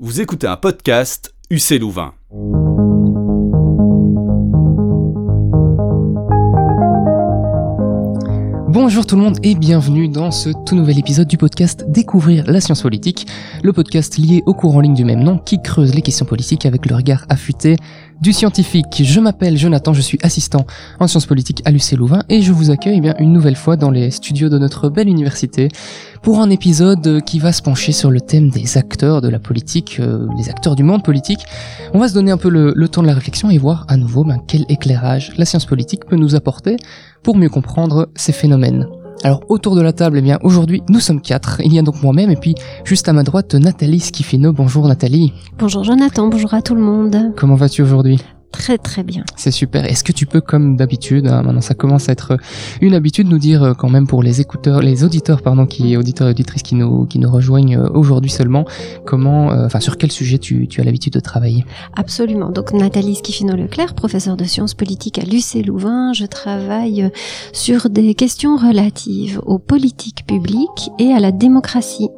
Vous écoutez un podcast UC Louvain. Bonjour tout le monde et bienvenue dans ce tout nouvel épisode du podcast Découvrir la science politique, le podcast lié au cours en ligne du même nom qui creuse les questions politiques avec le regard affûté du scientifique. Je m'appelle Jonathan, je suis assistant en sciences politiques à l'UC Louvain et je vous accueille eh bien une nouvelle fois dans les studios de notre belle université pour un épisode qui va se pencher sur le thème des acteurs de la politique, euh, les acteurs du monde politique. On va se donner un peu le, temps de la réflexion et voir à nouveau ben, quel éclairage la science politique peut nous apporter pour mieux comprendre ces phénomènes. Alors autour de la table, eh bien aujourd'hui nous sommes quatre. Il y a donc moi-même et puis juste à ma droite Nathalie Schifino. Bonjour Nathalie. Bonjour Jonathan, bonjour à tout le monde. Comment vas-tu aujourd'hui? Très très bien. C'est super. Est-ce que tu peux, comme d'habitude, hein, maintenant ça commence à être une habitude, nous dire euh, quand même pour les écouteurs, les auditeurs, pardon, qui auditeurs et auditrices qui nous qui nous rejoignent euh, aujourd'hui seulement, comment, euh, enfin sur quel sujet tu, tu as l'habitude de travailler? Absolument. Donc Nathalie Schifino Leclerc, professeure de sciences politiques à l'UC Louvain, je travaille sur des questions relatives aux politiques publiques et à la démocratie.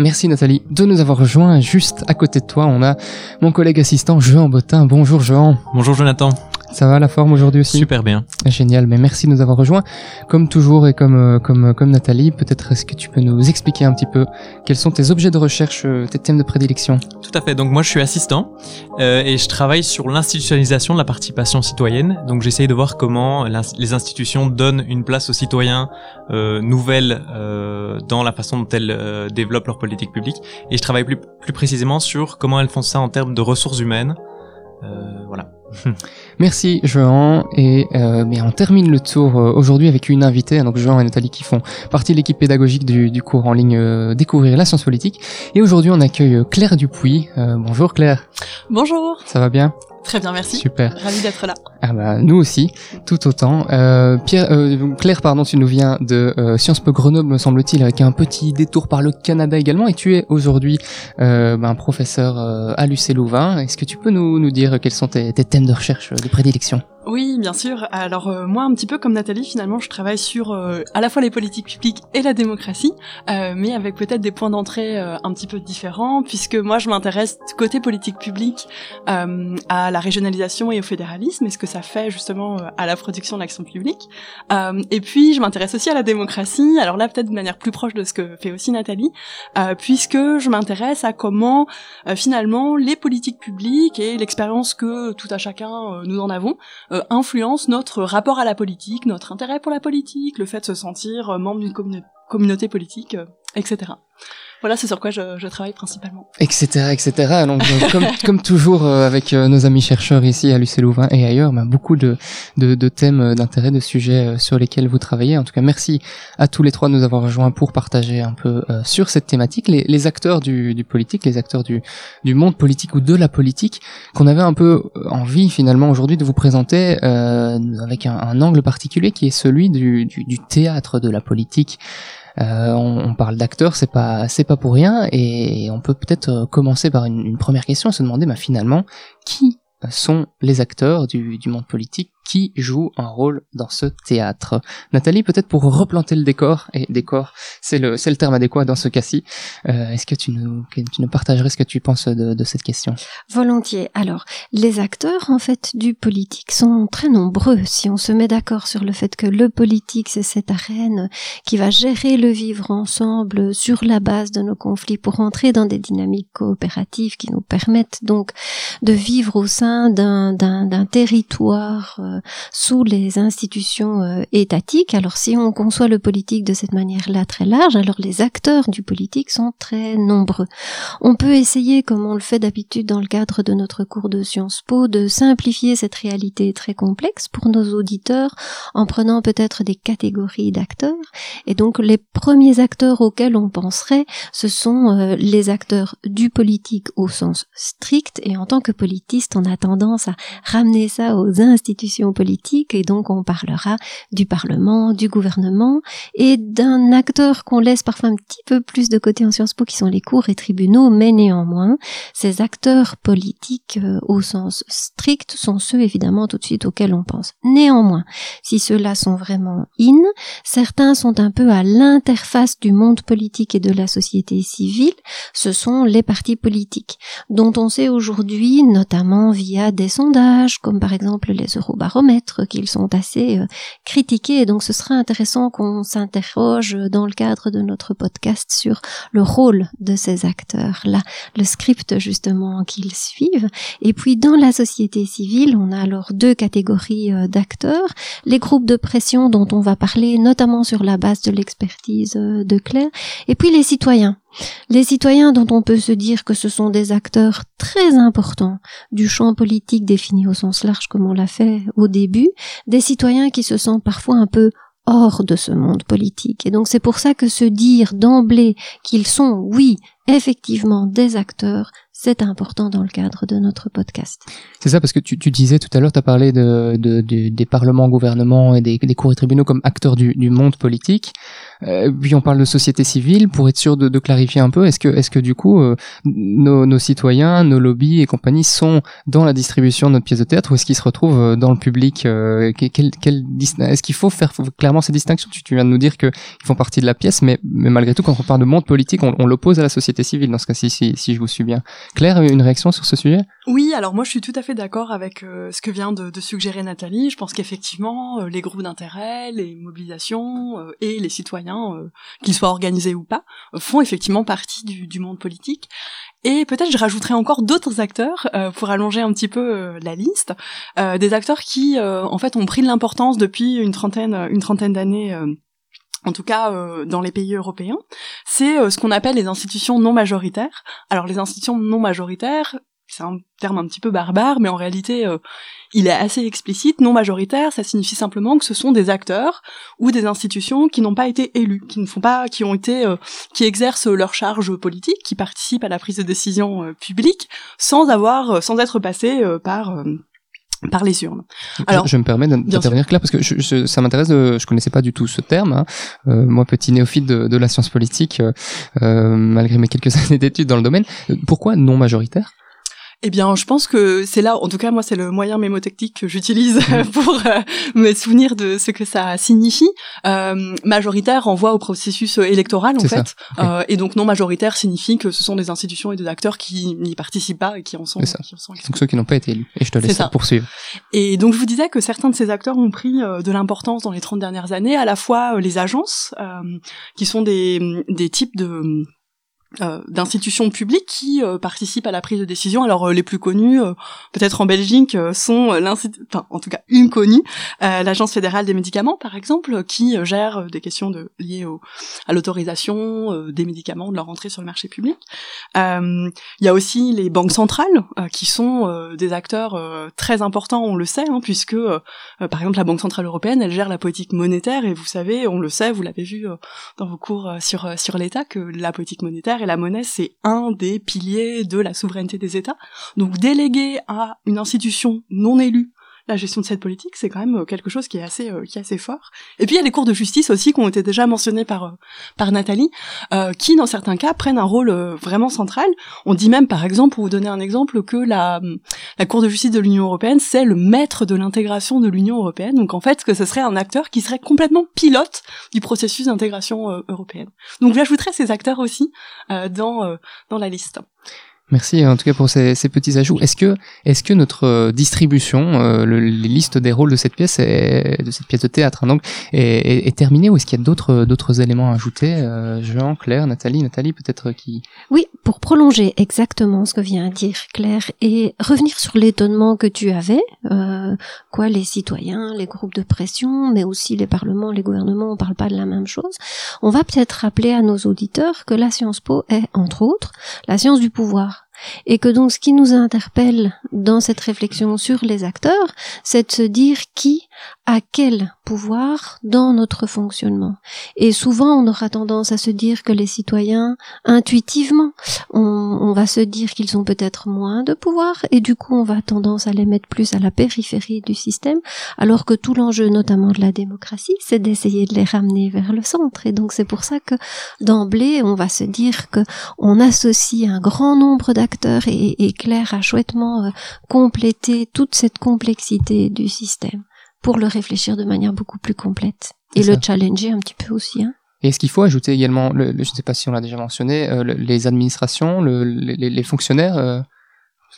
Merci Nathalie de nous avoir rejoints. Juste à côté de toi, on a mon collègue assistant Jean Bottin. Bonjour Jean. Bonjour Jonathan. Ça va la forme aujourd'hui aussi Super bien. Génial, mais merci de nous avoir rejoints. Comme toujours et comme euh, comme euh, comme Nathalie, peut-être est-ce que tu peux nous expliquer un petit peu quels sont tes objets de recherche, euh, tes thèmes de prédilection? Tout à fait. Donc moi je suis assistant et je travaille sur l'institutionnalisation de la participation citoyenne. Donc j'essaye de voir comment les institutions donnent une place aux citoyens nouvelles dans la façon dont elles développent leur politique publique. Et je travaille plus plus précisément sur comment elles font ça en termes de ressources humaines. voilà. Merci Jean et euh, mais on termine le tour euh, aujourd'hui avec une invitée. Donc Jean et Nathalie qui font partie de l'équipe pédagogique du, du, cours en ligne euh, découvrir la science politique. Et aujourd'hui on accueille euh, Claire Dupuis. Bonjour Claire. Bonjour. Ça va bien? Très bien, merci. Super. Ravi d'être là. Ah bah nous aussi, tout autant. Euh, Pierre, euh, Claire, pardon, tu nous viens de euh, Sciences Po Grenoble, me semble-t-il, avec un petit détour par le Canada également, et tu es aujourd'hui euh, ben, professeur euh, à l'UC Louvain. Est-ce que tu peux nous, nous dire quels sont tes, tes thèmes de recherche, de prédilection? Oui, bien sûr. Alors euh, moi, un petit peu comme Nathalie, finalement, je travaille sur euh, à la fois les politiques publiques et la démocratie, euh, mais avec peut-être des points d'entrée un petit peu différents, puisque moi, je m'intéresse côté politique publique à la régionalisation et au fédéralisme, ça fait justement à la production de l'action publique. et puis, je m'intéresse aussi à la démocratie. Alors là, peut-être de manière plus proche de ce que fait aussi Nathalie, puisque je m'intéresse à comment finalement les politiques publiques et l'expérience que tout à chacun nous en avons euh, influence notre rapport à la politique, notre intérêt pour la politique, le fait de se sentir euh, membre d'une communauté politique, euh, etc voilà, c'est sur quoi je, travaille principalement. Etc, etc. Donc, comme, toujours euh, avec euh, nos amis chercheurs ici à l'UC Louvain et ailleurs, ben, beaucoup de, thèmes euh, d'intérêt, de sujets sur lesquels vous travaillez. En tout cas, merci à tous les trois de nous avoir rejoints pour partager un peu sur cette thématique. Les, acteurs du, du, politique, les acteurs du, monde politique ou de la politique, qu'on avait un peu envie finalement aujourd'hui de vous présenter avec un, angle particulier qui est celui du théâtre de la politique. Euh, on, parle d'acteurs, c'est pas c'est pas pour rien, et on peut peut-être euh, commencer par une, première question se demander, bah, finalement, qui sont les acteurs du monde politique qui joue un rôle dans ce théâtre. Nathalie, peut-être pour replanter le décor, et décor, c'est le, le terme adéquat dans ce cas-ci, euh, est-ce que tu nous, tu nous partagerais ce que tu penses de, de cette question? Volontiers. Alors, les acteurs, en fait, du politique sont très nombreux. Si on se met d'accord sur le fait que le politique, c'est cette arène qui va gérer le vivre ensemble sur la base de nos conflits pour entrer dans des dynamiques coopératives qui nous permettent donc de vivre au sein d'un territoire euh, sous les institutions euh, étatiques. Alors si on conçoit le politique de cette manière-là très large, alors les acteurs du politique sont très nombreux. On peut essayer, comme on le fait d'habitude dans le cadre de notre cours de Sciences Po, de simplifier cette réalité très complexe pour nos auditeurs en prenant peut-être des catégories d'acteurs. Et donc les premiers acteurs auxquels on penserait, ce sont euh, les acteurs du politique au sens strict. Et en tant que politiste, on a tendance à ramener ça aux institutions politiques et donc on parlera du Parlement, du gouvernement et d'un acteur qu'on laisse parfois un petit peu plus de côté en Sciences Po qui sont les cours et tribunaux, mais néanmoins, ces acteurs politiques euh, au sens strict sont ceux évidemment tout de suite auxquels on pense. Néanmoins, si ceux-là sont vraiment in, certains sont un peu à l'interface du monde politique et de la société civile, ce sont les partis politiques, dont on sait aujourd'hui, notamment via des sondages, comme par exemple les eurobaromètres, qu'ils sont assez euh, critiqués, donc ce sera intéressant qu'on s'interroge dans le cadre de notre podcast sur le rôle de ces acteurs-là, le script justement qu'ils suivent, et puis dans la société civile, on a alors deux catégories euh, d'acteurs, les groupes de pression dont on va parler notamment sur la base de l'expertise euh, de Claire, et puis les citoyens. Les citoyens dont on peut se dire que ce sont des acteurs très importants du champ politique défini au sens large comme on l'a fait au début, des citoyens qui se sentent parfois un peu hors de ce monde politique. Et donc c'est pour ça que se dire d'emblée qu'ils sont, oui, effectivement des acteurs, c'est important dans le cadre de notre podcast. C'est ça, parce que tu, tu disais tout à l'heure, tu as parlé de, de, des parlements, gouvernements et des, des cours et tribunaux comme acteurs du, du monde politique. Euh, puis on parle de société civile, pour être sûr de, de clarifier un peu, est-ce que, est-ce que du coup, euh, nos, nos, citoyens, nos lobbies et compagnies sont dans la distribution de notre pièce de théâtre ou est-ce qu'ils se retrouvent euh, dans le public euh, Est-ce qu'il faut faire clairement ces distinctions? Tu, tu, viens de nous dire qu'ils font partie de la pièce, mais, mais malgré tout, quand on parle de monde politique, on, on l'oppose à la société civile dans ce cas-ci, si, si je vous suis bien. Claire, une réaction sur ce sujet? Oui, alors moi je suis tout à fait d'accord avec euh, ce que vient de, suggérer Nathalie. Je pense qu'effectivement, euh, les groupes d'intérêt, les mobilisations euh, et les citoyens, qu'ils soient organisés ou pas, font effectivement partie du, monde politique. Et peut-être je rajouterai encore d'autres acteurs pour allonger un petit peu la liste, des acteurs qui en fait ont pris de l'importance depuis une trentaine, une trentaine d'années en tout cas euh, dans les pays européens, c'est euh, ce qu'on appelle les institutions non majoritaires. Alors les institutions non majoritaires, c'est un terme un petit peu barbare, mais en réalité euh, il est assez explicite. Non majoritaire, ça signifie simplement que ce sont des acteurs ou des institutions qui n'ont pas été élus, qui ne font pas, qui ont été, euh, qui exercent leur charge politique, qui participent à la prise de décision publique sans avoir, sans être passés par par les urnes. Alors, je, je me permets d'intervenir Claire parce que je, je, ça m'intéresse. Je connaissais pas du tout ce terme. Hein. Euh, moi, petit néophyte de, de, la science politique, euh, euh malgré mes quelques années d'études dans le domaine, pourquoi non majoritaire? Eh bien, je pense que c'est là, en tout cas, moi, c'est le moyen mémotechnique que j'utilise mmh. pour euh, me souvenir de ce que ça signifie. Euh, majoritaire renvoie au processus euh, électoral, en fait. Euh, et donc, non majoritaire signifie que ce sont des institutions et des acteurs qui n'y participent pas et qui en sont. Qui en sont donc, ceux qui n'ont pas été élus. Et je te laisse ça. poursuivre. Et donc, je vous disais que certains de ces acteurs ont pris de l'importance dans les 30 dernières années, à la fois les agences, qui sont des, des types de euh, d'institutions publiques qui euh, participent à la prise de décision. Alors euh, les plus connus, euh, peut-être en Belgique, sont enfin en tout cas une connue, l'Agence fédérale des médicaments par exemple, qui gère des questions liées à l'autorisation des médicaments, de leur entrée sur le marché public. Il y a aussi les banques centrales qui sont des acteurs très importants, on le sait, hein, puisque par exemple la Banque centrale européenne, elle gère la politique monétaire et vous savez, on le sait, vous l'avez vu dans vos cours sur sur l'État que la politique monétaire et la monnaie, c'est un des piliers de la souveraineté des États. Donc déléguer à une institution non élue la gestion de cette politique, c'est quand même euh, quelque chose qui est assez euh, qui est assez fort. Et puis il y a les cours de justice aussi qui ont été déjà mentionnés par euh, par Nathalie, qui dans certains cas prennent un rôle vraiment central. On dit même par exemple, pour vous donner un exemple, que la la Cour de justice de l'Union européenne c'est le maître de l'intégration de l'Union européenne. Donc en fait, que ce serait un acteur qui serait complètement pilote du processus d'intégration européenne. Donc j'ajouterais ces acteurs aussi dans dans la liste. Merci en tout cas pour ces, ces petits ajouts. Est-ce que, est-ce que notre euh, distribution, euh, le, les listes des rôles de cette pièce, est, de cette pièce de théâtre, hein, donc, est, est, est, terminée ou est-ce qu'il y a d'autres, d'autres éléments à ajouter euh, Jean, Claire, Nathalie, Nathalie peut-être qui. Oui, pour prolonger exactement ce que vient de dire Claire et revenir sur l'étonnement que tu avais, euh, quoi, les citoyens, les groupes de pression, mais aussi les parlements, les gouvernements, on parle pas de la même chose. On va peut-être rappeler à nos auditeurs que la Science Po est, entre autres, la science du pouvoir et que donc ce qui nous interpelle dans cette réflexion sur les acteurs, c'est de se dire qui à quel pouvoir dans notre fonctionnement. Et souvent, on aura tendance à se dire que les citoyens, intuitivement, on, on va se dire qu'ils ont peut-être moins de pouvoir, et du coup, on va tendance à les mettre plus à la périphérie du système, alors que tout l'enjeu, notamment de la démocratie, c'est d'essayer de les ramener vers le centre. Et donc, c'est pour ça que d'emblée, on va se dire que on associe un grand nombre d'acteurs et, et Claire a chouettement euh, complété toute cette complexité du système pour le réfléchir de manière beaucoup plus complète et le ça. challenger un petit peu aussi. Hein. Et est-ce qu'il faut ajouter également, le, le- je ne sais pas si on l'a déjà mentionné, euh, le- les administrations, le- les, les- les fonctionnaires euh,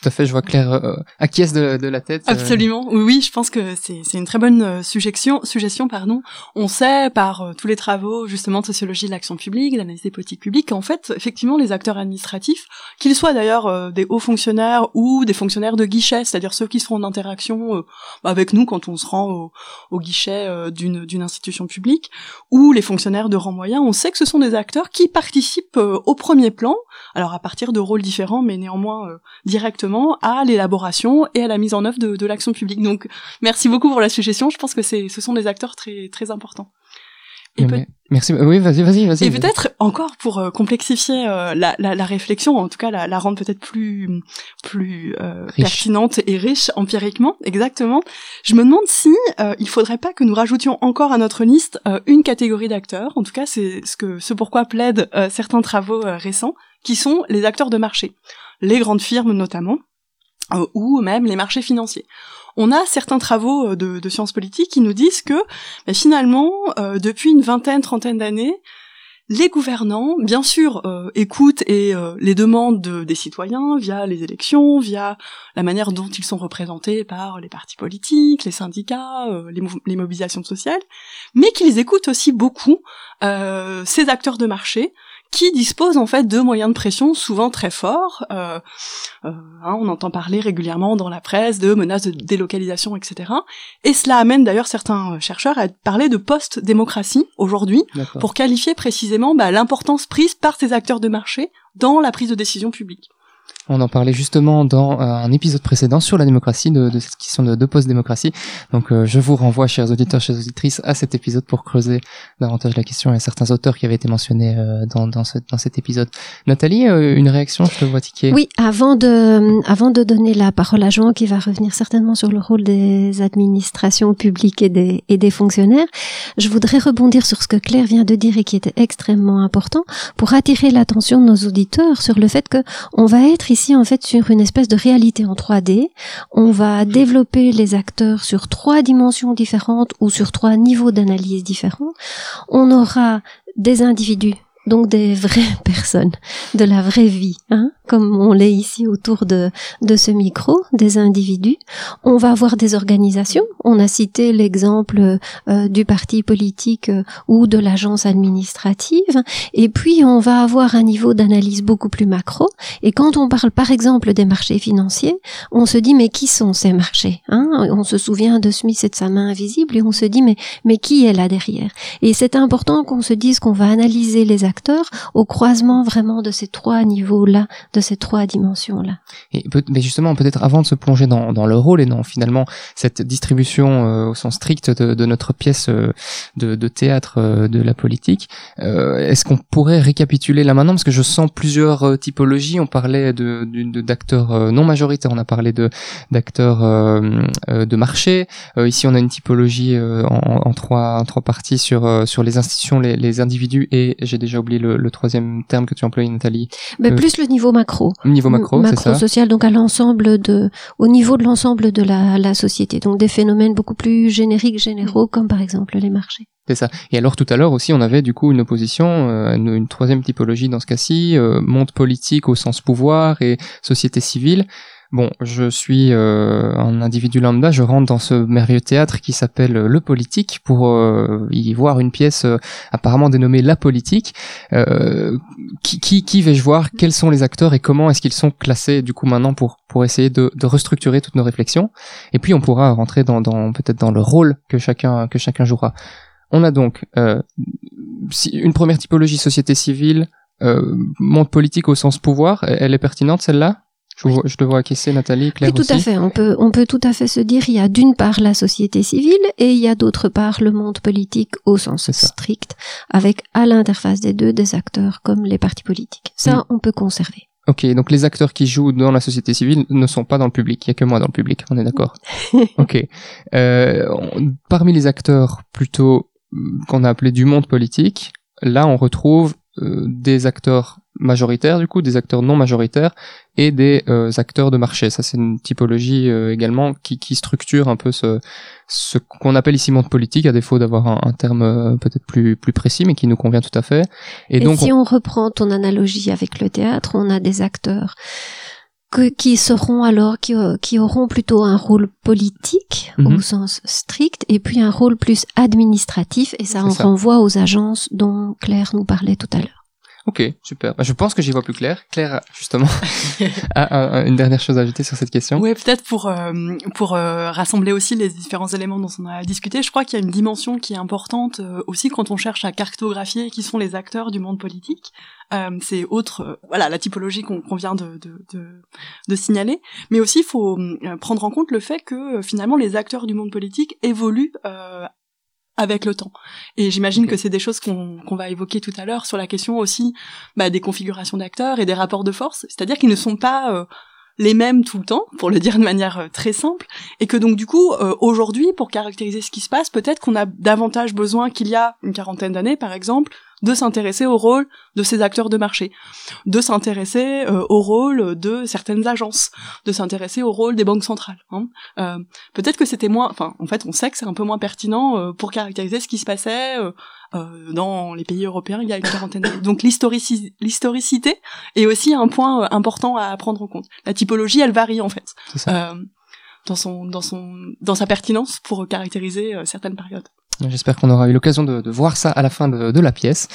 Tout à fait, je vois Claire euh, acquiesce de, la tête. euh, Absolument. Oui, je pense que c'est une très bonne euh, suggestion. Pardon. On sait par tous les travaux justement de sociologie de l'action publique, d'analyse des politiques publiques, qu'en fait, effectivement, les acteurs administratifs, qu'ils soient d'ailleurs des hauts fonctionnaires ou des fonctionnaires de guichet, c'est-à-dire ceux qui seront en interaction avec nous quand on se rend au, au guichet d'une institution publique, ou les fonctionnaires de rang moyen, on sait que ce sont des acteurs qui participent au premier plan, alors à partir de rôles différents, mais néanmoins euh, directement à l'élaboration et à la mise en œuvre de, de l'action publique. Donc, merci beaucoup pour la suggestion. Je pense que c'est, ce sont des acteurs très, très importants. Et, Merci. Oui, vas-y, vas-y, vas-y. et peut-être encore pour euh, complexifier euh, la, la, la réflexion, en tout cas la, la rendre peut-être plus, plus euh, pertinente et riche empiriquement, exactement. Je me demande si il faudrait pas que nous rajoutions encore à notre liste une catégorie d'acteurs. En tout cas, c'est ce que ce pourquoi plaident certains travaux récents, qui sont les acteurs de marché, les grandes firmes notamment, euh, ou même les marchés financiers. On a certains travaux euh, de, de sciences politiques qui nous disent que ben, finalement, euh, depuis une vingtaine, trentaine d'années, les gouvernants, bien sûr, écoutent et les demandes de- des citoyens via les élections, via la manière dont ils sont représentés par les partis politiques, les syndicats, les, mobilisations sociales, mais qu'ils écoutent aussi beaucoup ces acteurs de marché qui disposent en fait de moyens de pression souvent très forts. Euh, euh, hein, on entend parler régulièrement dans la presse de menaces de délocalisation, etc. Et cela amène d'ailleurs certains chercheurs à parler de post-démocratie aujourd'hui pour qualifier précisément bah, l'importance prise par ces acteurs de marché dans la prise de décision publique. On en parlait justement dans euh, un épisode précédent sur la démocratie, de, de cette question de, de post-démocratie. Donc euh, je vous renvoie, chers auditeurs, chères auditrices, à cet épisode pour creuser davantage la question. A certains auteurs qui avaient été mentionnés euh, dans, dans, dans cet épisode. Nathalie, euh, une réaction, je te vois tiquer. Oui, avant de, avant de donner la parole à Jean, qui va revenir certainement sur le rôle des administrations publiques et des, et des fonctionnaires, je voudrais rebondir sur ce que Claire vient de dire et qui était extrêmement important pour attirer l'attention de nos auditeurs sur le fait que on va être ici en fait sur une espèce de réalité en 3D. On va développer les acteurs sur trois dimensions différentes ou sur trois niveaux d'analyse différents. On aura des individus donc des vraies personnes, de la vraie vie, hein, comme on l'est ici autour de, de ce micro, des individus. On va avoir des organisations. On a cité l'exemple euh, du parti politique euh, ou de l'agence administrative. Et puis, on va avoir un niveau d'analyse beaucoup plus macro. Et quand on parle, par exemple, des marchés financiers, on se dit, mais qui sont ces marchés hein? On se souvient de Smith et de sa main invisible et on se dit, mais, mais qui est là derrière? Et c'est important qu'on se dise qu'on va analyser les au croisement vraiment de ces trois niveaux-là, de ces trois dimensions-là. Mais justement, peut-être avant de se plonger dans, dans le rôle et dans finalement cette distribution euh, au sens strict de, notre pièce euh, de, théâtre euh, de la politique, est-ce qu'on pourrait récapituler là maintenant? Parce que je sens plusieurs typologies. On parlait d'acteurs non majoritaires, on a parlé d'acteurs de marché. Ici, on a une typologie en, trois parties sur sur les institutions, les, les individus et j'ai déjà oublié le, le troisième terme que tu emploies, Nathalie. Mais Euh, plus le niveau macro. Niveau macro, c'est ça. social, donc à l'ensemble de, au niveau de l'ensemble de la, la société. Donc des phénomènes beaucoup plus génériques, généraux, comme par exemple les marchés. C'est ça. Et alors tout à l'heure aussi, on avait du coup une opposition, euh, une, une troisième typologie dans ce cas-ci, euh, monde politique au sens pouvoir et société civile. Bon, je suis euh, un individu lambda, je rentre dans ce merveilleux théâtre qui s'appelle euh, Le Politique pour euh, y voir une pièce euh, apparemment dénommée La Politique. Qui, vais-je voir? Quels sont les acteurs et comment est-ce qu'ils sont classés du coup maintenant pour, pour essayer de, restructurer toutes nos réflexions? Et puis on pourra rentrer dans, dans peut-être dans le rôle que chacun, que chacun jouera. On a donc une première typologie société civile, monde politique au sens pouvoir. Elle est pertinente celle-là? Je, vois, je te vois acquiescer, Nathalie, Claire Oui, tout aussi. à fait. On peut, on peut tout à fait se dire, il y a d'une part la société civile et il y a d'autre part le monde politique au sens strict, avec à l'interface des deux des acteurs comme les partis politiques. Ça, Mm. on peut conserver. Ok, donc les acteurs qui jouent dans la société civile ne sont pas dans le public. Il y a que moi dans le public, on est d'accord. ok. Euh, on- parmi les acteurs plutôt mm, qu'on a appelés du monde politique, là on retrouve euh, des acteurs majoritaires du coup, des acteurs non majoritaires et des euh, acteurs de marché. Ça c'est une typologie euh, également qui, qui structure un peu ce, ce qu'on appelle ici monde politique, à défaut d'avoir un, un terme euh, peut-être plus plus précis, mais qui nous convient tout à fait. Et, Et, donc si on... reprend ton analogie avec le théâtre, on a des acteurs que, qui seront alors, qui, euh, qui auront plutôt un rôle politique Mhm. au sens strict, et puis un rôle plus administratif, et ça ça. renvoie aux agences dont Claire nous parlait tout à l'heure. Ok, super. Bah, je pense que j'y vois plus clair. Claire, justement, a a une dernière chose à ajouter sur cette question. Ouais, peut-être pour euh, pour euh, rassembler aussi les différents éléments dont on a discuté. Je crois qu'il y a une dimension qui est importante euh, aussi quand on cherche à cartographier qui sont les acteurs du monde politique. C'est autre, voilà, la typologie qu'on vient de, de, de, de signaler. Mais aussi, il faut prendre en compte le fait que finalement les acteurs du monde politique évoluent. Avec le temps. Et j'imagine que c'est des choses qu'on qu'on va évoquer tout à l'heure sur la question aussi bah, des configurations d'acteurs et des rapports de force. C'est-à-dire qu'ils ne sont pas euh, les mêmes tout le temps, pour le dire de manière euh, très simple, et que donc du coup, euh, aujourd'hui, pour caractériser ce qui se passe, peut-être qu'on a davantage besoin qu'il y a une quarantaine d'années, par exemple, de s'intéresser au rôle de ces acteurs de marché, de s'intéresser euh, au rôle de certaines agences, de s'intéresser au rôle des banques centrales. hein. Euh, peut-être que c'était moins, enfin, en fait, on sait que c'est un peu moins pertinent euh, pour caractériser ce qui se passait euh, dans les pays européens il y a une quarantaine d'années. Donc l'historici- l'historicité est aussi un point euh, important à prendre en compte. La typologie, elle varie en fait euh, dans son dans son dans sa pertinence pour caractériser euh, certaines périodes. J'espère qu'on aura eu l'occasion de, de voir ça à la fin de, de la pièce.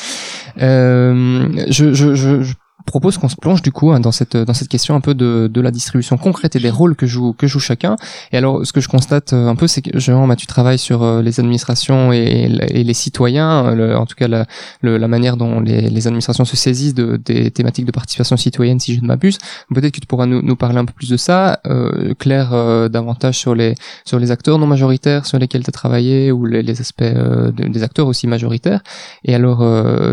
Euh, je, je, je, je propose qu'on se plonge du coup hein, dans cette dans cette question un peu de, de la distribution concrète et des rôles que joue que joue chacun. Et alors, ce que je constate euh, un peu, c'est que Jean, bah, tu travailles sur euh, les administrations et, les citoyens, euh, le- en tout cas la, le- la manière dont les, les administrations se saisissent de, des thématiques de participation citoyenne, si je ne m'abuse. Peut-être que tu pourras nous, nous parler un peu plus de ça, euh, Claire, euh, davantage sur les sur les acteurs non majoritaires sur lesquels tu as travaillé ou les, les aspects euh, de- des acteurs aussi majoritaires. Et alors,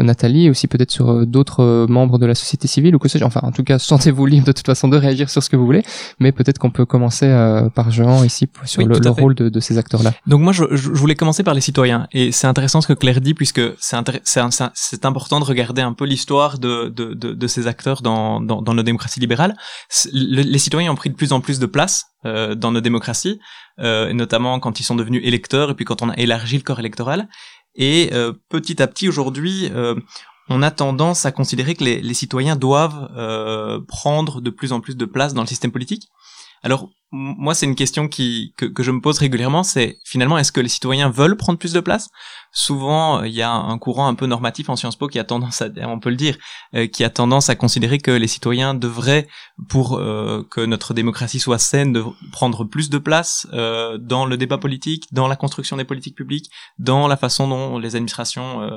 Nathalie, aussi peut-être sur d'autres membres de la société civile ou que sais-je. Enfin, en tout cas, sentez-vous libre de toute façon de réagir sur ce que vous voulez. Mais peut-être qu'on peut commencer euh, par Jean ici sur Oui, le, rôle de, de ces acteurs-là. Donc moi, je, je voulais commencer par les citoyens. Et c'est intéressant ce que Claire dit, puisque c'est important de regarder un peu l'histoire de, de, de, de ces acteurs dans, dans, dans nos démocraties libérales. Le- les citoyens ont pris de plus en plus de place euh, dans nos démocraties, euh, notamment quand ils sont devenus électeurs, et puis quand on a élargi le corps électoral. Et euh, petit à petit, aujourd'hui, euh, on a tendance à considérer que les, citoyens doivent euh, prendre de plus en plus de place dans le système politique. Alors, moi, c'est une question que, je me pose régulièrement, c'est finalement, est-ce que les citoyens veulent prendre plus de place? Souvent, euh, il y a un courant un peu normatif en Sciences Po qui a tendance à, on peut le dire, euh, qui a tendance à considérer que les citoyens devraient, pour euh, que notre démocratie soit saine, de prendre plus de place dans le débat politique, dans la construction des politiques publiques, dans la façon dont les administrations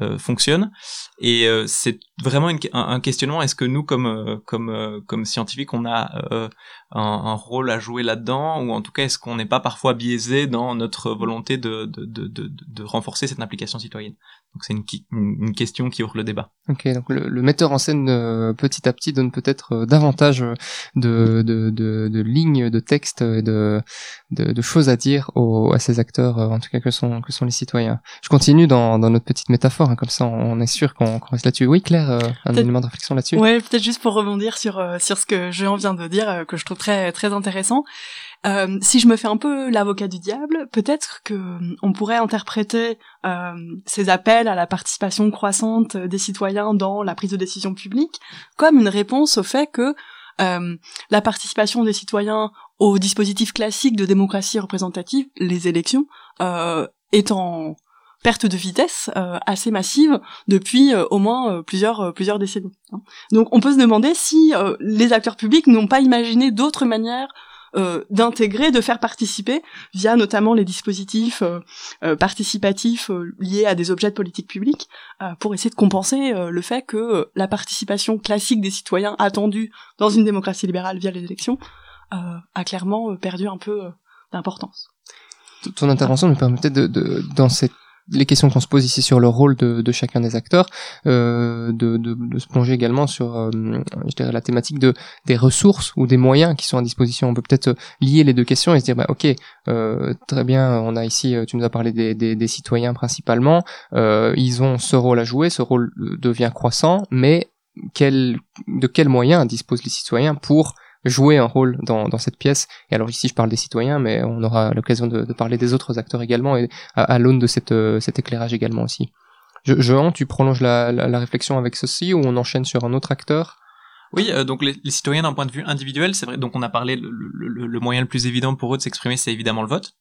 euh, fonctionnent. Et euh, c'est vraiment un, questionnement. Est-ce que nous, comme euh, scientifiques, on a un, rôle à jouer là-dedans, ou en tout cas, est-ce qu'on n'est pas parfois biaisé dans notre volonté de, de renforcer cette implication citoyenne? Donc c'est une, une, question qui ouvre le débat. Ok, donc le, le metteur en scène euh, petit à petit donne peut-être euh, davantage euh, de, de, de, de lignes, de textes et de, de, de choses à dire aux, à ces acteurs, euh, en tout cas que sont, que sont les citoyens. Je continue dans, dans notre petite métaphore, hein, comme ça on est sûr qu'on qu'on reste là-dessus. Oui Claire, euh, un élément de réflexion là-dessus? Ouais, peut-être juste pour rebondir sur euh, sur ce que Jean vient de dire, euh, que je trouve très très intéressant. Euh, si je me fais un peu l'avocat du diable, peut-être que euh, on pourrait interpréter euh, ces appels à la participation croissante des citoyens dans la prise de décision publique comme une réponse au fait que la participation des citoyens au dispositif classique de démocratie représentative, les élections, est en perte de vitesse assez massive depuis au moins plusieurs plusieurs décennies. hein. Donc on peut se demander si les acteurs publics n'ont pas imaginé d'autres manières euh, d'intégrer, de faire participer via notamment les dispositifs euh, participatifs liés à des objets de politique publique pour essayer de compenser le fait que la participation classique des citoyens attendue dans une démocratie libérale via les élections a clairement perdu un peu d'importance. Ton intervention nous permettait de, de, dans cette les questions qu'on se pose ici sur le rôle de, chacun des acteurs, euh, de, de, se plonger également sur, euh, je dirais, la thématique de des ressources ou des moyens qui sont à disposition. On peut peut-être lier les deux questions et se dire, bah, ok, euh, très bien, on a ici, tu nous as parlé des, des, citoyens principalement, euh, ils ont ce rôle à jouer, ce rôle devient croissant, mais quel, de quels moyens disposent les citoyens pour jouer un rôle dans, dans cette pièce. Et alors ici, je parle des citoyens, mais on aura l'occasion de, de, parler des autres acteurs également et à, l'aune de cette, euh, cet éclairage également aussi. Je, Jean, tu prolonges la, la, réflexion avec ceci ou on enchaîne sur un autre acteur? Oui, euh, donc les, les, citoyens d'un point de vue individuel, c'est vrai. Donc on a parlé le, le, le, moyen le plus évident pour eux de s'exprimer, c'est évidemment le vote.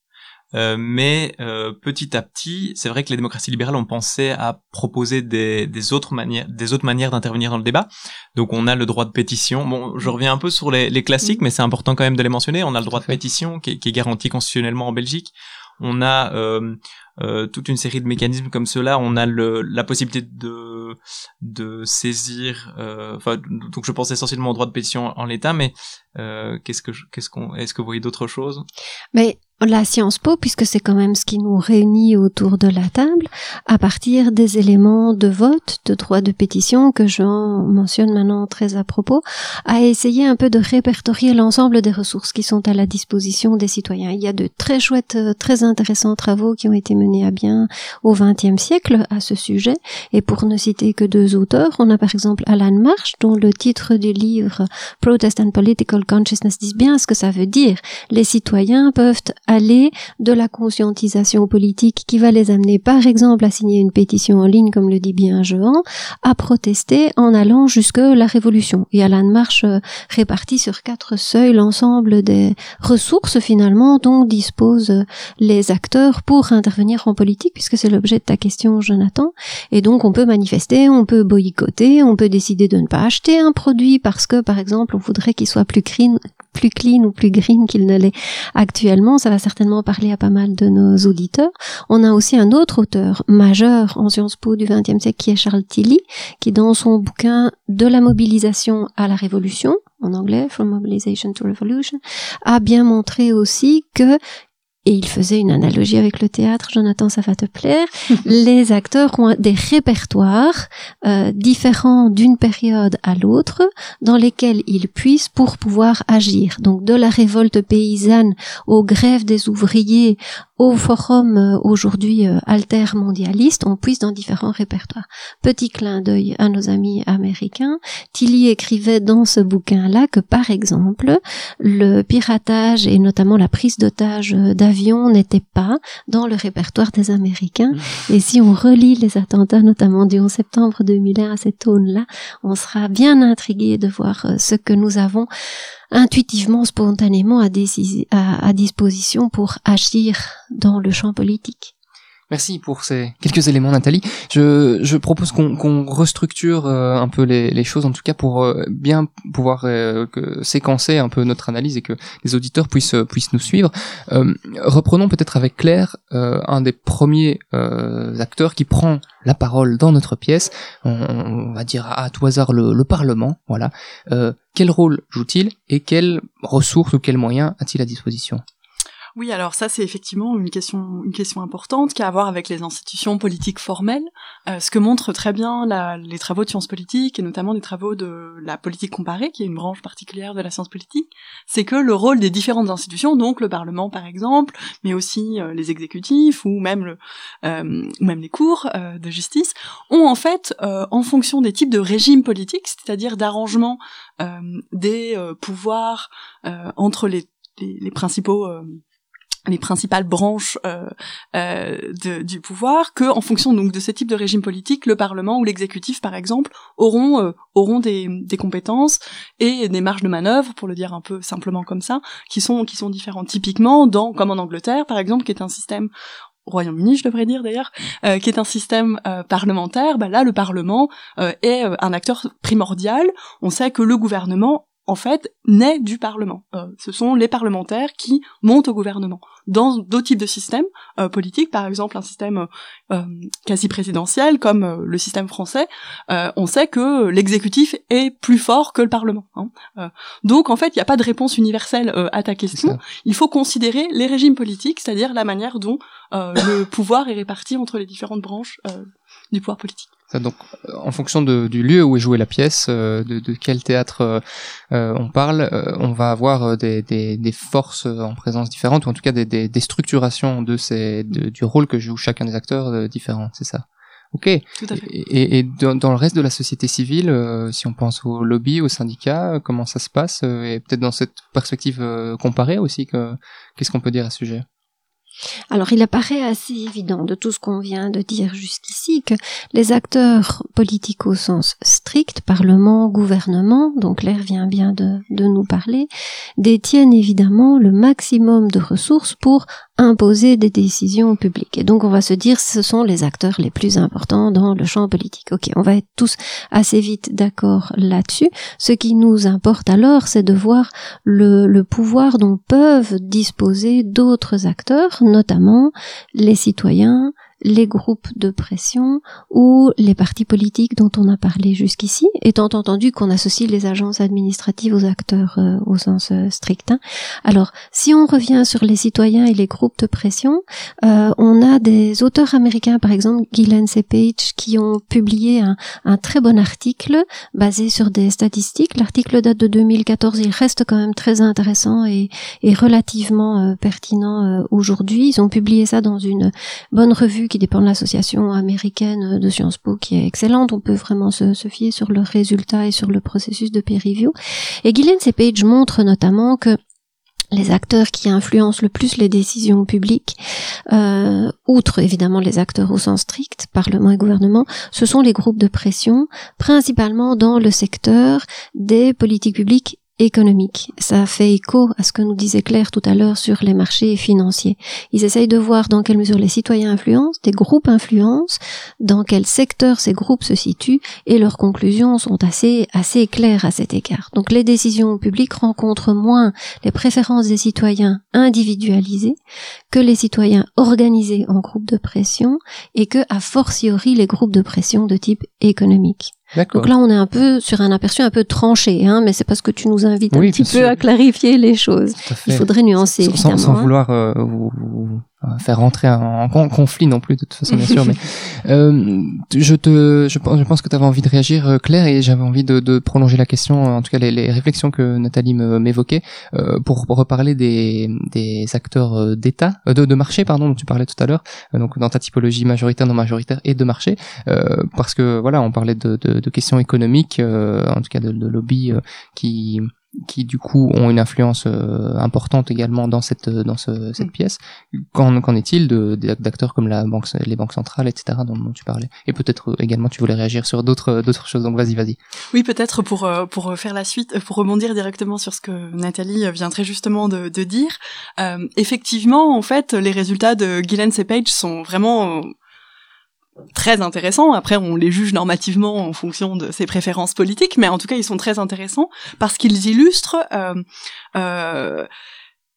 Euh, mais euh, petit à petit, c'est vrai que les démocraties libérales ont pensé à proposer des, des autres manières, des autres manières d'intervenir dans le débat. Donc on a le droit de pétition. Bon, je reviens un peu sur les, les classiques, mais c'est important quand même de les mentionner. On a le droit de pétition qui est, qui est garanti constitutionnellement en Belgique. On a euh, euh, toute une série de mécanismes comme cela. On a le, la possibilité de, de saisir. Euh, enfin, donc je pense essentiellement au droit de pétition en l'état, mais euh, qu'est-ce que qu'est-ce qu'on est-ce que vous voyez d'autres choses? Mais la Sciences Po, puisque c'est quand même ce qui nous réunit autour de la table, à partir des éléments de vote, de droit de pétition que Jean mentionne maintenant très à propos, a essayé un peu de répertorier l'ensemble des ressources qui sont à la disposition des citoyens. Il y a de très chouettes, euh, très intéressants travaux qui ont été menés à bien au XXe siècle à ce sujet. Et pour ne citer que deux auteurs, on a par exemple Alan Marsh, dont le titre du livre Protest and Political Consciousness dit bien ce que ça veut dire. Les citoyens peuvent aller de la conscientisation politique qui va les amener par exemple à signer une pétition en ligne, comme le dit bien Jean, à protester en allant jusque la révolution. Et Alan Marsh euh, répartit sur quatre seuils l'ensemble des ressources finalement dont disposent les acteurs pour intervenir en politique, puisque c'est l'objet de ta question, Jonathan. Et donc on peut manifester, on peut boycotter, on peut décider de ne pas acheter un produit parce que par exemple on voudrait qu'il soit plus clean, plus clean ou plus green qu'il ne l'est actuellement. Ça va certainement parler à pas mal de nos auditeurs. On a aussi un autre auteur majeur en Sciences Po du XXe siècle qui est Charles Tilly, qui dans son bouquin De la mobilisation à la révolution, en anglais, From Mobilization to Revolution, a bien montré aussi que et il faisait une analogie avec le théâtre, Jonathan, ça va te plaire. les acteurs ont des répertoires euh, différents d'une période à l'autre dans lesquels ils puissent pour pouvoir agir. Donc de la révolte paysanne aux grèves des ouvriers, au forum euh, aujourd'hui euh, mondialiste, on puisse dans différents répertoires. Petit clin d'œil à nos amis américains, Tilly écrivait dans ce bouquin-là que par exemple, le piratage et notamment la prise d'otages d'avions n'était pas dans le répertoire des Américains. Mmh. Et si on relit les attentats, notamment du 11 septembre 2001 à cette aune-là, on sera bien intrigué de voir euh, ce que nous avons intuitivement, spontanément à, disposition pour agir dans le champ politique. Merci pour ces quelques éléments, Nathalie. Je, je propose qu'on restructure euh, un peu les, les, choses, en tout cas pour euh, bien pouvoir euh, que, séquencer un peu notre analyse et que les auditeurs puissent puissent nous suivre. reprenons peut-être avec Claire un des premiers acteurs qui prend la parole dans notre pièce. On, va dire à, tout hasard le, le Parlement. Voilà. quel rôle joue-t-il et quelles ressources ou quels moyens a-t-il à disposition? Oui, alors ça c'est effectivement une question, une question importante qui a à voir avec les institutions politiques formelles, euh, ce que montrent très bien la, les travaux de sciences politiques et notamment des travaux de la politique comparée, qui est une branche particulière de la science politique, c'est que le rôle des différentes institutions, donc le Parlement par exemple, mais aussi euh, les exécutifs ou même euh, ou même les cours de justice, ont en fait, en fonction des types de régimes politiques, c'est-à-dire d'arrangement des pouvoirs entre les, les, les principaux les principales branches euh, euh, du pouvoir, que en fonction donc de ce type de régime politique, le Parlement ou l'exécutif, par exemple, auront euh, auront des, compétences et des marges de manœuvre, pour le dire un peu simplement comme ça, qui sont qui sont différentes. Typiquement, dans comme en Angleterre, par exemple, qui est un système au Royaume-Uni, je devrais dire d'ailleurs, qui est un système parlementaire, bah là, le Parlement est un acteur primordial. On sait que le gouvernement en fait, naît du Parlement. Euh, ce sont les parlementaires qui montent au gouvernement. Dans d'autres types de systèmes euh, politiques, par exemple un système euh, quasi présidentiel comme le système français, on sait que l'exécutif est plus fort que le Parlement. Hein. donc en fait, il n'y a pas de réponse universelle à ta question. Il faut considérer les régimes politiques, c'est-à-dire la manière dont le pouvoir est réparti entre les différentes branches du pouvoir politique. Donc, euh, en fonction de, du lieu où est jouée la pièce, euh, de, de, quel théâtre euh, on parle, on va avoir des, des, des, forces en présence différentes, ou en tout cas des, des structurations de ces, du rôle que joue chacun des acteurs différents, c'est ça? Ok. Tout à fait. Et, et dans, dans, le reste de la société civile, si on pense au lobby, aux syndicats, comment ça se passe? Et peut-être dans cette perspective comparée aussi, qu'est-ce qu'on peut dire à ce sujet? Alors il apparaît assez évident de tout ce qu'on vient de dire jusqu'ici que les acteurs politiques Parlement, gouvernement, donc l'air vient bien de, nous parler, détiennent évidemment le maximum de ressources pour imposer des décisions publiques. Et donc on va se dire ce sont les acteurs les plus importants dans le champ politique. Ok, on va être tous assez vite d'accord là-dessus. Ce qui nous importe alors, c'est de voir le pouvoir dont peuvent disposer d'autres acteurs, notamment les citoyens, les groupes de pression ou les partis politiques dont on a parlé jusqu'ici, étant entendu qu'on associe les agences administratives aux acteurs euh, au sens euh, strict. Hein. Alors, si on revient sur les citoyens et les groupes de pression, euh, on a des auteurs américains, par exemple Gillen C. Page, qui ont publié un, très bon article basé sur des statistiques. L'article date de 2014, il reste quand même très intéressant et relativement pertinent aujourd'hui. Ils ont publié ça dans une bonne revue qui dépend de l'association américaine de Sciences Po, qui est excellente. On peut vraiment se, fier sur leurs résultats et sur le processus de peer review. Et Gillian Page montre notamment que les acteurs qui influencent le plus les décisions publiques, euh, outre évidemment les acteurs au sens strict, Parlement et gouvernement, ce sont les groupes de pression, principalement dans le secteur des politiques publiques économique. Ça fait écho à ce que nous disait Claire tout à l'heure sur les marchés financiers. Ils essayent de voir dans quelle mesure les citoyens influencent, des groupes influencent, dans quel secteur ces groupes se situent, et leurs conclusions sont assez, assez claires à cet égard. Donc les décisions publiques rencontrent moins les préférences des citoyens individualisés que les citoyens organisés en groupes de pression et que, a fortiori, les groupes de pression de type économique. Donc là, on est un peu sur un aperçu un peu tranché, hein, mais c'est parce que tu nous invites un petit peu à clarifier les choses. Il faudrait nuancer, sans, évidemment. Sans, hein. vouloir euh, vous, faire rentrer en, conflit non plus de toute façon bien sûr mais euh, je te je pense je pense que tu avais envie de réagir euh, Claire et j'avais envie de, de, prolonger la question en tout cas les, les réflexions que Nathalie m'évoquait euh, pour, reparler des, des acteurs euh, d'État de, de marché pardon dont tu parlais tout à l'heure donc dans ta typologie majoritaire non majoritaire et de marché parce que voilà on parlait de, de, de questions économiques en tout cas de, de lobby qui qui du coup ont une influence euh, importante également dans cette dans ce, cette mm. pièce. Qu'en, qu'en est-il d'acteurs comme la banque, les banques centrales, etc. dont, dont tu parlais? Et peut-être euh, également tu voulais réagir sur d'autres d'autres choses. Donc vas-y, vas-y. Oui, peut-être pour euh, pour faire la suite, pour rebondir directement sur ce que Nathalie vient très justement de, de dire. Euh, effectivement, en fait, les résultats de Gillen C. Page sont vraiment très intéressants. Après, on les juge normativement en fonction de ses préférences politiques, mais en tout cas, ils sont très intéressants parce qu'ils illustrent euh, euh,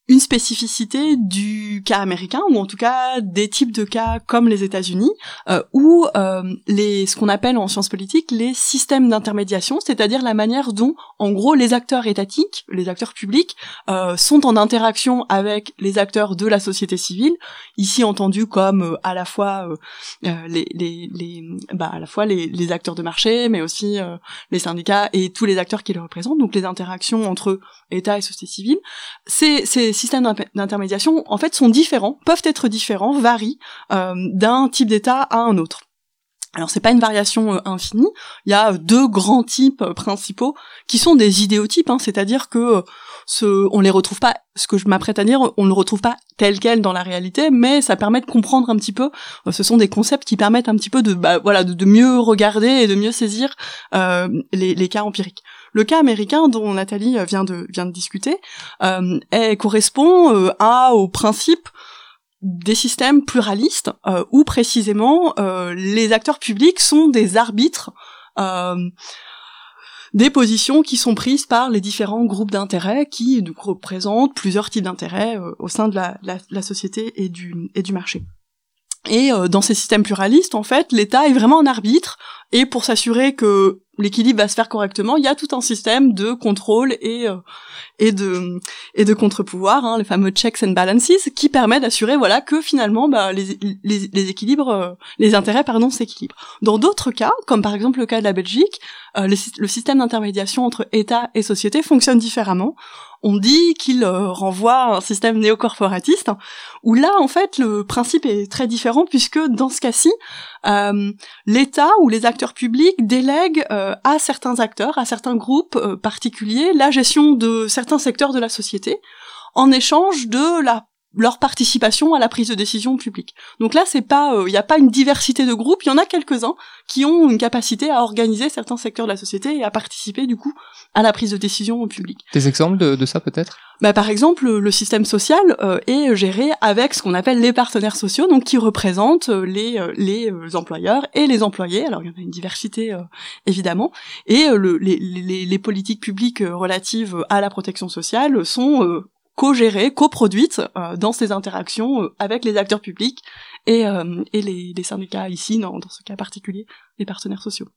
une spécificité du cas américain ou en tout cas des types de cas comme les États-Unis euh, où euh, les ce qu'on appelle en sciences politiques les systèmes d'intermédiation, c'est-à-dire la manière dont en gros les acteurs étatiques, les acteurs publics euh, sont en interaction avec les acteurs de la société civile, ici entendu comme euh, à la fois euh, les, les, les bah, à la fois les, les, acteurs de marché mais aussi les syndicats et tous les acteurs qui les représentent, donc les interactions entre État et société civile. C'est systèmes d'intermédiation, en fait, sont différents, peuvent être différents, varient euh, d'un type d'État à un autre. Alors c'est pas une variation euh, infinie, il y a deux grands types euh, principaux qui sont des idéotypes, hein, c'est-à-dire que ce, on les retrouve pas, ce que je m'apprête à dire, on ne le retrouve pas tel quel dans la réalité, mais ça permet de comprendre un petit peu. ce sont des concepts qui permettent un petit peu de, bah, voilà, de, mieux regarder et de mieux saisir les, cas empiriques. Le cas américain dont Nathalie euh, vient de vient de discuter euh, correspond euh, à au principe des systèmes pluralistes où précisément les acteurs publics sont des arbitres des positions qui sont prises par les différents groupes d'intérêts qui coup, représentent plusieurs types d'intérêts euh, au sein de la, la, la, société et du, et du marché. Et euh, dans ces systèmes pluralistes, en fait, l'État est vraiment un arbitre, et pour s'assurer que l'équilibre va se faire correctement, il y a tout un système de contrôle et euh, et de et de contre-pouvoir, hein, les fameux checks and balances, qui permet d'assurer voilà que finalement bah, les, équilibres, euh, les intérêts pardon s'équilibrent. Dans d'autres cas, comme par exemple le cas de la Belgique, euh, le système d'intermédiation entre État et société fonctionne différemment on dit qu'il euh, renvoie à un système néocorporatiste, où là, en fait, le principe est très différent, puisque dans ce cas-ci, euh, l'État ou les acteurs publics délèguent euh, à certains acteurs, à certains groupes particuliers, la gestion de certains secteurs de la société, en échange de la leur participation à la prise de décision publique. Donc là, c'est pas, il n'y a pas une diversité de groupes, il y en a quelques-uns qui ont une capacité à organiser certains secteurs de la société et à participer du coup à la prise de décision publique. Des exemples de, de ça peut-être? Bah, par exemple, le système social euh, est géré avec ce qu'on appelle les partenaires sociaux, donc qui représentent euh, les, euh, les employeurs et les employés. Alors il y en a une diversité évidemment, et le, les, les, les, politiques publiques relatives à la protection sociale sont co-gérées, coproduites dans ces interactions avec les acteurs publics et, euh, et les, les, syndicats ici, dans, dans, ce cas particulier, les partenaires sociaux.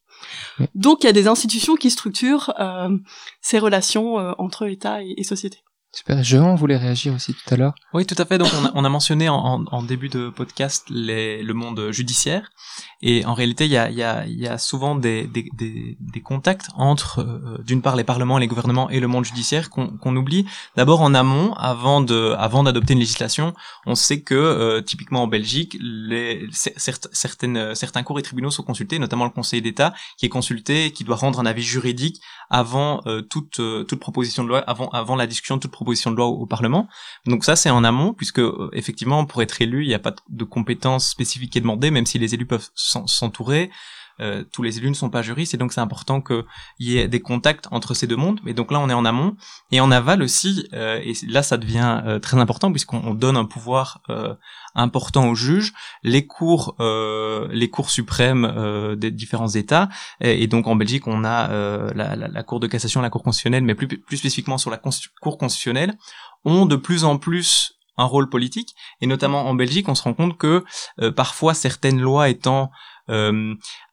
Donc il y a des institutions qui structurent euh, ces relations euh, entre État et, et société. Super. Jean voulait réagir aussi tout à l'heure. Oui, tout à fait. Donc, on a, on a mentionné en, en, début de podcast les, le monde judiciaire. Et en réalité, il y a, y, a, y a, souvent des, des, des, des contacts entre, euh, d'une part, les parlements, les gouvernements et le monde judiciaire qu'on oublie. D'abord, en amont, avant de, avant d'adopter une législation, on sait que, euh, typiquement en Belgique, les, certaines, certains cours et tribunaux sont consultés, notamment le Conseil d'État, qui est consulté, qui doit rendre un avis juridique avant euh, toute, toute proposition de loi, avant, avant la discussion de toute proposition proposition de loi au, Parlement. Donc ça, c'est en amont, puisque euh, effectivement, pour être élu, il n'y a pas de compétences spécifiques qui est demandée, même si les élus peuvent s'entourer. Euh, tous les élus ne sont pas juristes et donc c'est important qu'il y ait des contacts entre ces deux mondes. Et donc là, on est en amont et en aval aussi. Euh, et là, ça devient euh, très important puisqu'on donne un pouvoir euh, important aux juges, les cours, les cours suprêmes des différents États. Et, donc en Belgique, on a la, Cour de cassation, la Cour constitutionnelle, mais plus, plus spécifiquement sur la Cour constitutionnelle, ont de plus en plus un rôle politique et notamment en Belgique on se rend compte que parfois certaines lois étant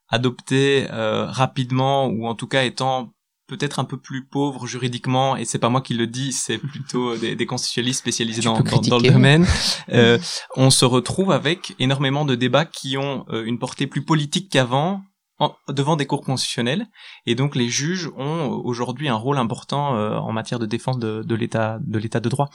adopté euh, rapidement ou en tout cas étant peut-être un peu plus pauvre juridiquement, et c'est pas moi qui le dis, c'est plutôt des, des constitutionnalistes spécialisés dans, dans, le domaine, euh, on se retrouve avec énormément de débats qui ont euh, une portée plus politique qu'avant, devant des cours constitutionnels et donc les juges ont aujourd'hui un rôle important euh, en matière de défense de, de l'état de l'état de droit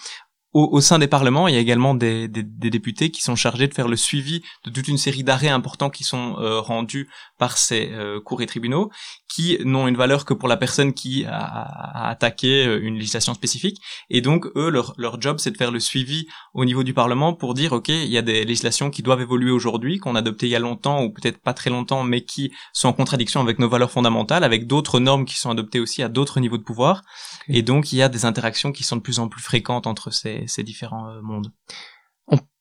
au, sein des parlements, il y a également des, des, des, députés qui sont chargés de faire le suivi de toute une série d'arrêts importants qui sont euh, rendus par ces euh, cours et tribunaux, qui n'ont une valeur que pour la personne qui a, a, attaqué euh, une législation spécifique. Et donc, eux, leur, leur job, c'est de faire le suivi au niveau du Parlement pour dire, OK, il y a des législations qui doivent évoluer aujourd'hui, qu'on a adoptées il y a longtemps ou peut-être pas très longtemps, mais qui sont en contradiction avec nos valeurs fondamentales, avec d'autres normes qui sont adoptées aussi à d'autres niveaux de pouvoir. Et donc, il y a des interactions qui sont de plus en plus fréquentes entre ces, ces différents euh, mondes.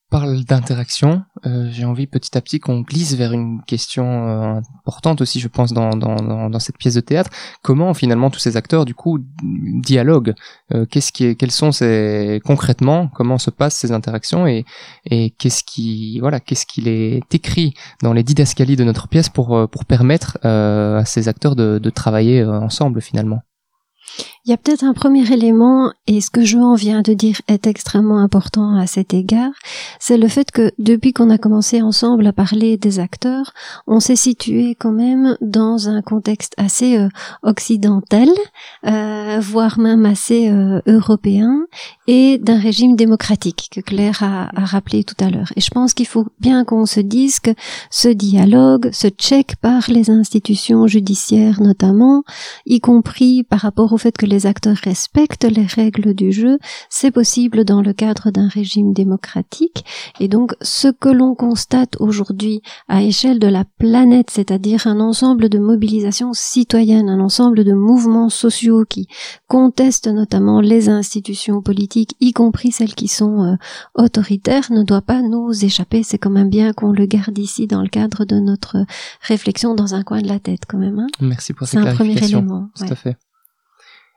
Parle d'interaction, euh, j'ai envie petit à petit qu'on glisse vers une question euh, importante aussi, je pense, dans, cette pièce de théâtre. Comment finalement tous ces acteurs, du coup, dialoguent? Qu'est-ce qui, quels sont ces concrètement Comment se passent ces interactions et, qu'est-ce qui, voilà, qu'est-ce qu'il est écrit dans les didascalies de notre pièce pour permettre à ces acteurs de travailler ensemble finalement? Il y a peut-être un premier élément, et ce que Joan vient de dire est extrêmement important à cet égard, c'est le fait que depuis qu'on a commencé ensemble à parler des acteurs, on s'est situé quand même dans un contexte assez euh, occidental, euh, voire même assez euh, européen, et d'un régime démocratique que Claire a, a rappelé tout à l'heure. Et je pense qu'il faut bien qu'on se dise que ce dialogue, ce check par les institutions judiciaires notamment, y compris par rapport au fait que les les acteurs respectent les règles du jeu, c'est possible dans le cadre d'un régime démocratique. Et donc, ce que l'on constate aujourd'hui à échelle de la planète, c'est-à-dire un ensemble de mobilisations citoyennes, un ensemble de mouvements sociaux qui contestent notamment les institutions politiques, y compris celles qui sont euh, autoritaires, ne doit pas nous échapper. C'est quand même bien qu'on le garde ici dans le cadre de notre réflexion dans un coin de la tête quand même. Hein. Merci pour C'est cette un premier élément. Tout ouais. à fait.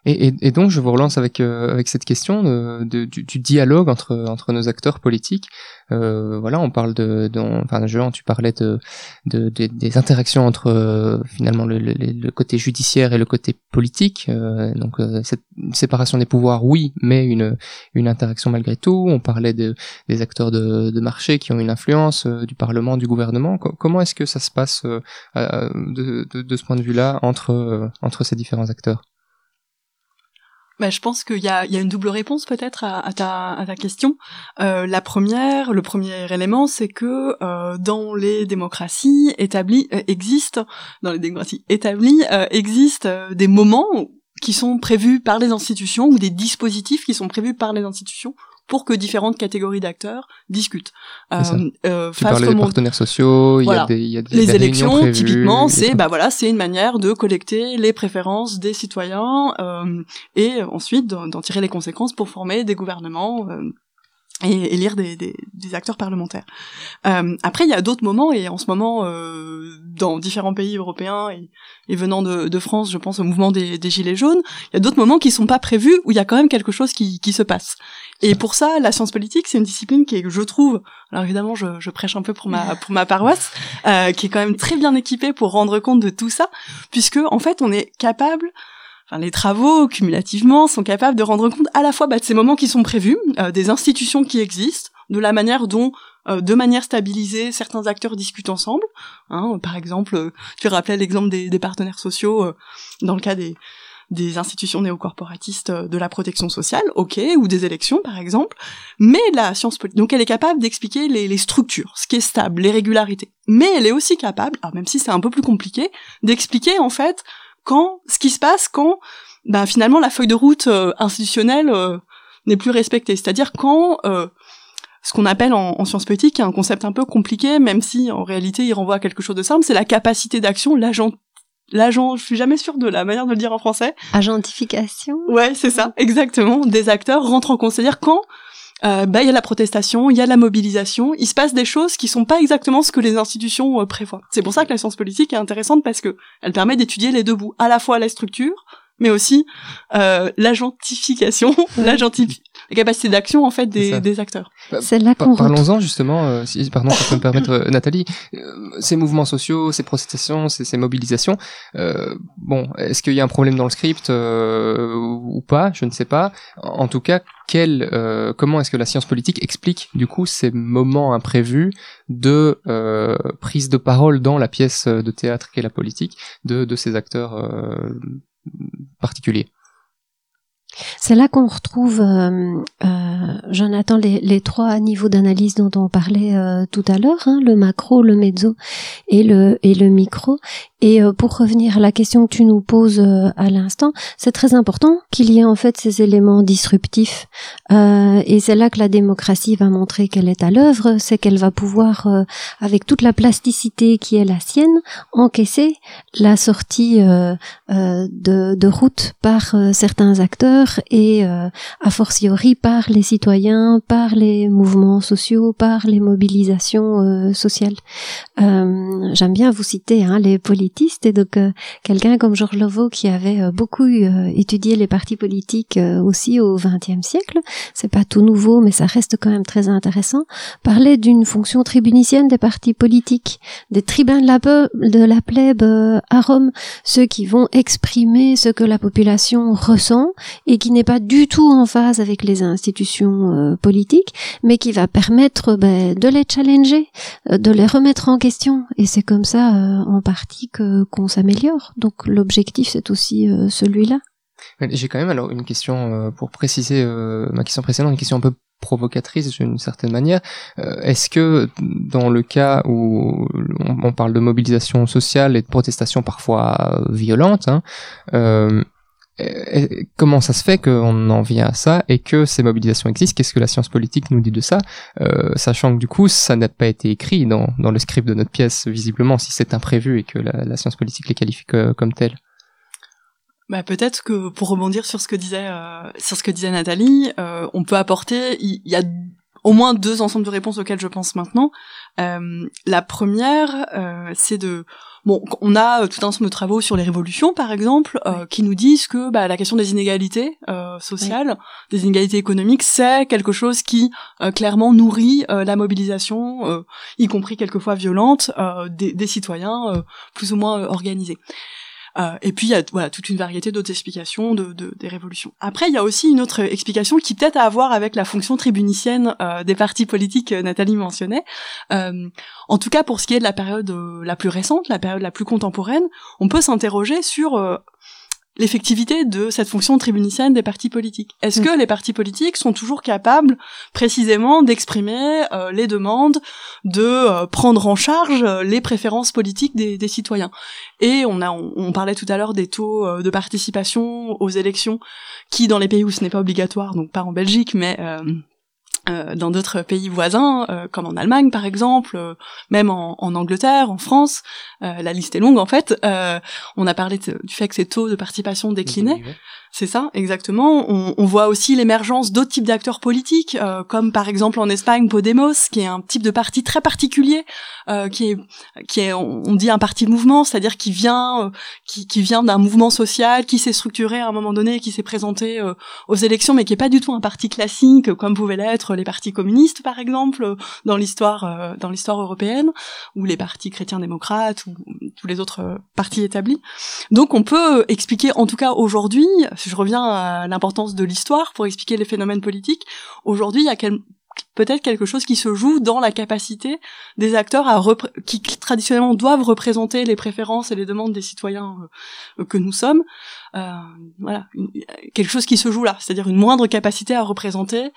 Et, et, et donc, je vous relance avec euh, avec cette question de, de- du, du dialogue entre entre nos acteurs politiques. Euh, voilà, on parle de, de enfin, Jean, tu parlais de, de, de- des interactions entre euh, finalement le, le, le côté judiciaire et le côté politique. Euh, donc, euh, cette séparation des pouvoirs, oui, mais une une interaction malgré tout. On parlait de des acteurs de, de marché qui ont une influence euh, du Parlement, du gouvernement. Co- comment est-ce que ça se passe de, ce point de vue-là entre entre ces différents acteurs? Bah, je pense qu'il y a, une double réponse peut-être à, ta, question. Euh, la première, le premier élément, c'est que euh, dans les démocraties établies euh, existent, dans les démocraties établies euh, existent des moments qui sont prévus par les institutions ou des dispositifs qui sont prévus par les institutions pour que différentes catégories d'acteurs discutent. Ça. euh, Tu parlais des partenaires sociaux, il y a des, il y a des les des élections, prévues, typiquement, c'est bah voilà, c'est une manière de collecter les préférences des citoyens euh, et ensuite d'en d'en tirer les conséquences pour former des gouvernements euh, et élire des, des, des acteurs parlementaires. Euh, après, il y a d'autres moments et en ce moment, euh, dans différents pays européens et, et venant de, de France, je pense au mouvement des, des gilets jaunes, il y a d'autres moments qui sont pas prévus où il y a quand même quelque chose qui, qui se passe. Et pour ça, la science politique, c'est une discipline qui est, je trouve, alors évidemment, je, je prêche un peu pour ma pour ma paroisse, euh, qui est quand même très bien équipée pour rendre compte de tout ça, puisque en fait, on est capable Enfin, les travaux cumulativement sont capables de rendre compte à la fois bah, de ces moments qui sont prévus, euh, des institutions qui existent, de la manière dont, euh, de manière stabilisée, certains acteurs discutent ensemble. Hein, par exemple, euh, tu rappelais l'exemple des, des partenaires sociaux euh, dans le cas des, des institutions néocorporatistes euh, de la protection sociale, ok, ou des élections par exemple. Mais la science politique, donc elle est capable d'expliquer les, structures, ce qui est stable, les régularités. Mais elle est aussi capable, alors même si c'est un peu plus compliqué, d'expliquer en fait quand ce qui se passe quand ben, finalement la feuille de route euh, institutionnelle euh, n'est plus respectée. C'est-à-dire quand euh, ce qu'on appelle en, en sciences politiques, un concept un peu compliqué, même si en réalité il renvoie à quelque chose de simple, c'est la capacité d'action, l'agent l'agent, je suis jamais sûre de la manière de le dire en français. Agentification. Ouais, c'est ça, exactement. Des acteurs rentrent en. C'est-à-dire quand euh, bah il y a la protestation, il y a la mobilisation, il se passe des choses qui sont pas exactement ce que les institutions euh, prévoient. C'est pour ça que la science politique est intéressante parce que elle permet d'étudier les deux bouts, à la fois la structure, mais aussi euh, l'agentification, l'agentifi- la capacité d'action en fait des, des acteurs. C'est là qu'on Parlons-en justement, euh, si, pardon, ça peut me permettre, euh, Nathalie, euh, ces mouvements sociaux, ces protestations, ces, ces mobilisations, euh, bon, est-ce qu'il y a un problème dans le script euh, ou pas? Je ne sais pas. En en tout cas, quel, euh, comment est-ce que la science politique explique du coup ces moments imprévus de euh, prise de parole dans la pièce de théâtre qu'est la politique de, de ces acteurs particuliers C'est là qu'on retrouve, euh, euh, Jonathan, les, trois niveaux d'analyse dont on parlait euh, tout à l'heure, hein, le macro, le mezzo et le micro. Et euh, pour revenir à la question que tu nous poses euh, à l'instant, c'est très important qu'il y ait en fait ces éléments disruptifs. Euh, et c'est là que la démocratie va montrer qu'elle est à l'œuvre, c'est qu'elle va pouvoir, euh, avec toute la plasticité qui est la sienne, encaisser la sortie euh, euh, de, de route par certains acteurs et a fortiori par les citoyens, par les mouvements sociaux, par les mobilisations sociales. J'aime bien vous citer hein, les et donc euh, quelqu'un comme Georges Lovo qui avait euh, beaucoup euh, étudié les partis politiques euh, aussi au XXe siècle. C'est pas tout nouveau, mais ça reste quand même très intéressant. Parlait d'une fonction tribunicienne des partis politiques, des tribuns de la, de la plèbe euh, à Rome, ceux qui vont exprimer ce que la population ressent et qui n'est pas du tout en phase avec les institutions politiques, mais qui va permettre ben, de les challenger, de les remettre en question. Et c'est comme ça, euh, en partie, que qu'on s'améliore. Donc l'objectif, c'est aussi euh, celui-là. J'ai quand même alors une question euh, pour préciser euh, ma question précédente, une question un peu provocatrice d'une certaine manière. Est-ce que dans le cas où on, parle de mobilisation sociale et de protestation parfois violentes, hein, comment ça se fait qu'on en vient à ça et que ces mobilisations existent? Qu'est-ce que la science politique nous dit de ça? Euh, Sachant que du coup, ça n'a pas été écrit dans, le script de notre pièce, visiblement, si c'est imprévu et que la, science politique les qualifie comme tels. Bah, peut-être que pour rebondir sur ce que disait euh, sur ce que disait Nathalie, euh, on peut apporter il y, a au moins deux ensembles de réponses auxquelles je pense maintenant. Euh, la première, euh, c'est de bon, on a tout un ensemble de travaux sur les révolutions, par exemple, euh, qui nous disent que bah, la question des inégalités sociales, des inégalités économiques, c'est quelque chose qui clairement nourrit la mobilisation, y compris quelquefois violente, des, des, citoyens plus ou moins organisés. Euh, et puis il y a voilà toute une variété d'autres explications de, de, des révolutions. Après il y a aussi une autre explication qui peut-être a à voir avec la fonction tribunicienne euh, des partis politiques que Nathalie mentionnait. Euh, en tout cas pour ce qui est de la période euh, la plus récente, la période la plus contemporaine, on peut s'interroger sur euh, l'effectivité de cette fonction tribunicienne des partis politiques. Est-ce mm. que les partis politiques sont toujours capables précisément d'exprimer euh, les demandes, de euh, prendre en charge euh, les préférences politiques des, des citoyens? Et on a, on, parlait tout à l'heure des taux de participation aux élections, qui dans les pays où ce n'est pas obligatoire, donc pas en Belgique, mais euh, dans d'autres pays voisins, euh, comme en Allemagne par exemple, euh, même en, en, Angleterre, en France, la liste est longue en fait. on a parlé du fait que ces taux de participation déclinaient. C'est ça, exactement. On, on voit aussi l'émergence d'autres types d'acteurs politiques, euh, comme par exemple en Espagne Podemos, qui est un type de parti très particulier, euh, qui est, qui est, on, dit un parti mouvement, c'est-à-dire qui vient, euh, qui, qui, vient d'un mouvement social, qui s'est structuré à un moment donné, qui s'est présenté euh, aux élections, mais qui est pas du tout un parti classique, comme pouvaient l'être les partis communistes, par exemple, dans l'histoire, dans l'histoire européenne, ou les partis chrétiens-démocrates, ou tous les autres partis établis. Donc, on peut expliquer, en tout cas aujourd'hui, si je reviens à l'importance de l'histoire pour expliquer les phénomènes politiques, aujourd'hui, il y a peut-être quelque chose qui se joue dans la capacité des acteurs à qui traditionnellement doivent représenter les préférences et les demandes des citoyens euh, que nous sommes. Euh, voilà, quelque chose qui se joue là, c'est-à-dire une moindre capacité à représenter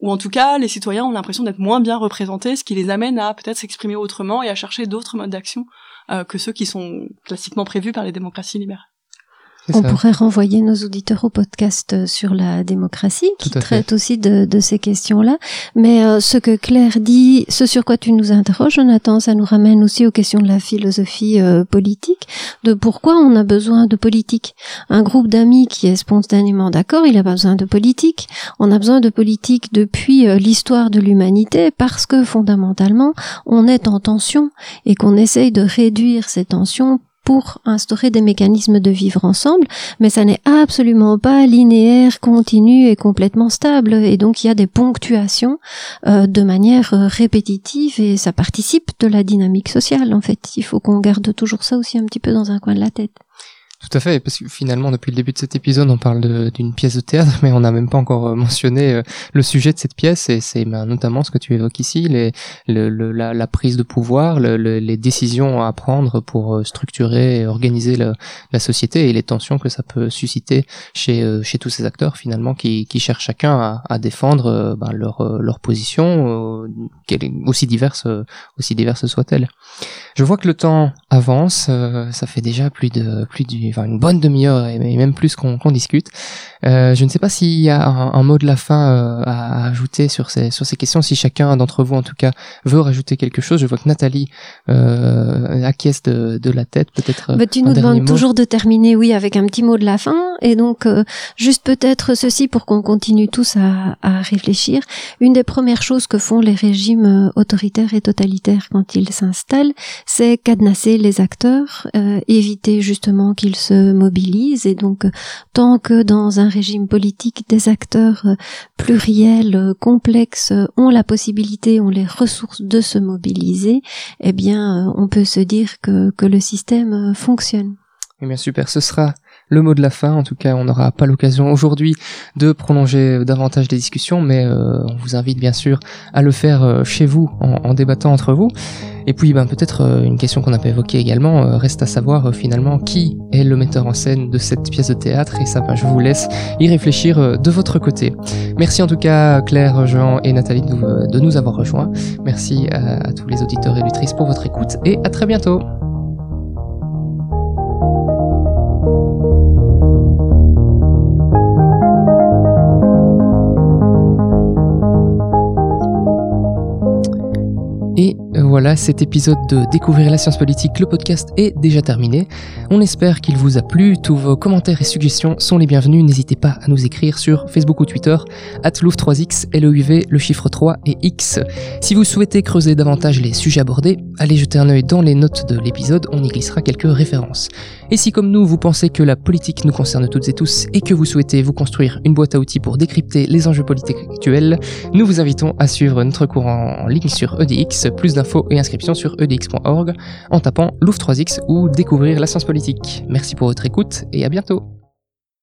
ou en tout cas les citoyens ont l'impression d'être moins bien représentés, ce qui les amène à peut-être s'exprimer autrement et à chercher d'autres modes d'action euh, que ceux qui sont classiquement prévus par les démocraties libérales. On pourrait renvoyer nos auditeurs au podcast euh, sur la démocratie, qui traite aussi de, de ces questions-là. Mais euh, ce que Claire dit, ce sur quoi tu nous interroges, Jonathan, ça nous ramène aussi aux questions de la philosophie euh, politique, de pourquoi on a besoin de politique. Un groupe d'amis qui est spontanément d'accord, il a pas besoin de politique. On a besoin de politique depuis l'histoire de l'humanité, parce que fondamentalement, on est en tension et qu'on essaye de réduire ces tensions pour instaurer des mécanismes de vivre ensemble, mais ça n'est absolument pas linéaire, continu et complètement stable. Et donc il y a des ponctuations euh, de manière euh, répétitive et ça participe de la dynamique sociale. En fait, il faut qu'on garde toujours ça aussi un petit peu dans un coin de la tête. Tout à fait, parce que finalement, depuis le début de cet épisode, on parle d'une pièce de théâtre, mais on n'a même pas encore euh, mentionné euh, le sujet de cette pièce, et c'est ben, notamment ce que tu évoques ici, les, le, la, la, prise de pouvoir, le, les décisions à prendre pour euh, structurer et organiser la, la, société, et les tensions que ça peut susciter chez, chez tous ces acteurs, finalement, qui, qui cherchent chacun à, à défendre ben, leur, leur position, aussi diverse, aussi diverse soit-elle. Je vois que le temps avance, ça fait déjà plus de plus du enfin une bonne demi-heure et même plus qu'on discute. Euh, je ne sais pas s'il y a un, mot de la fin euh, à, ajouter sur ces sur ces questions. Si chacun d'entre vous, en tout cas, veut rajouter quelque chose, je vois que Nathalie euh, acquiesce de, de la tête, peut-être. Bah, tu nous demandes toujours de terminer, oui, avec un petit mot de la fin, et donc euh, juste peut-être ceci pour qu'on continue tous à, à réfléchir. Une des premières choses que font les régimes autoritaires et totalitaires quand ils s'installent, c'est cadenasser les acteurs, éviter justement qu'ils se mobilisent, et donc tant que dans un régime politique, des acteurs euh, pluriels, euh, complexes, euh, ont la possibilité, ont les ressources de se mobiliser, eh bien, on peut se dire que, que le système fonctionne. Eh bien, super, ce sera le mot de la fin. En tout cas, on n'aura pas l'occasion aujourd'hui de prolonger davantage les discussions, mais euh, on vous invite bien sûr à le faire euh, chez vous en, débattant entre vous. Et puis, ben, peut-être euh, une question qu'on n'a pas évoquée également, reste à savoir finalement qui est le metteur en scène de cette pièce de théâtre, et ça, ben, je vous laisse y réfléchir de votre côté. Merci en tout cas Claire, Jean et Nathalie de, nous avoir rejoints. Merci à, à tous les auditeurs et auditrices pour votre écoute, et à très bientôt. Et voilà, cet épisode de Découvrir la science politique, le podcast est déjà terminé. On espère qu'il vous a plu. Tous vos commentaires et suggestions sont les bienvenus. N'hésitez pas à nous écrire sur Facebook ou Twitter, at 3 x LEUV, le chiffre 3 et X. Si vous souhaitez creuser davantage les sujets abordés, allez jeter un œil dans les notes de l'épisode, on y glissera quelques références. Et si comme nous, vous pensez que la politique nous concerne toutes et tous et que vous souhaitez vous construire une boîte à outils pour décrypter les enjeux politiques actuels, nous vous invitons à suivre notre cours en ligne sur EDX plus d'infos et inscriptions sur edx.org en tapant Louvre 3X ou découvrir la science politique. Merci pour votre écoute et à bientôt.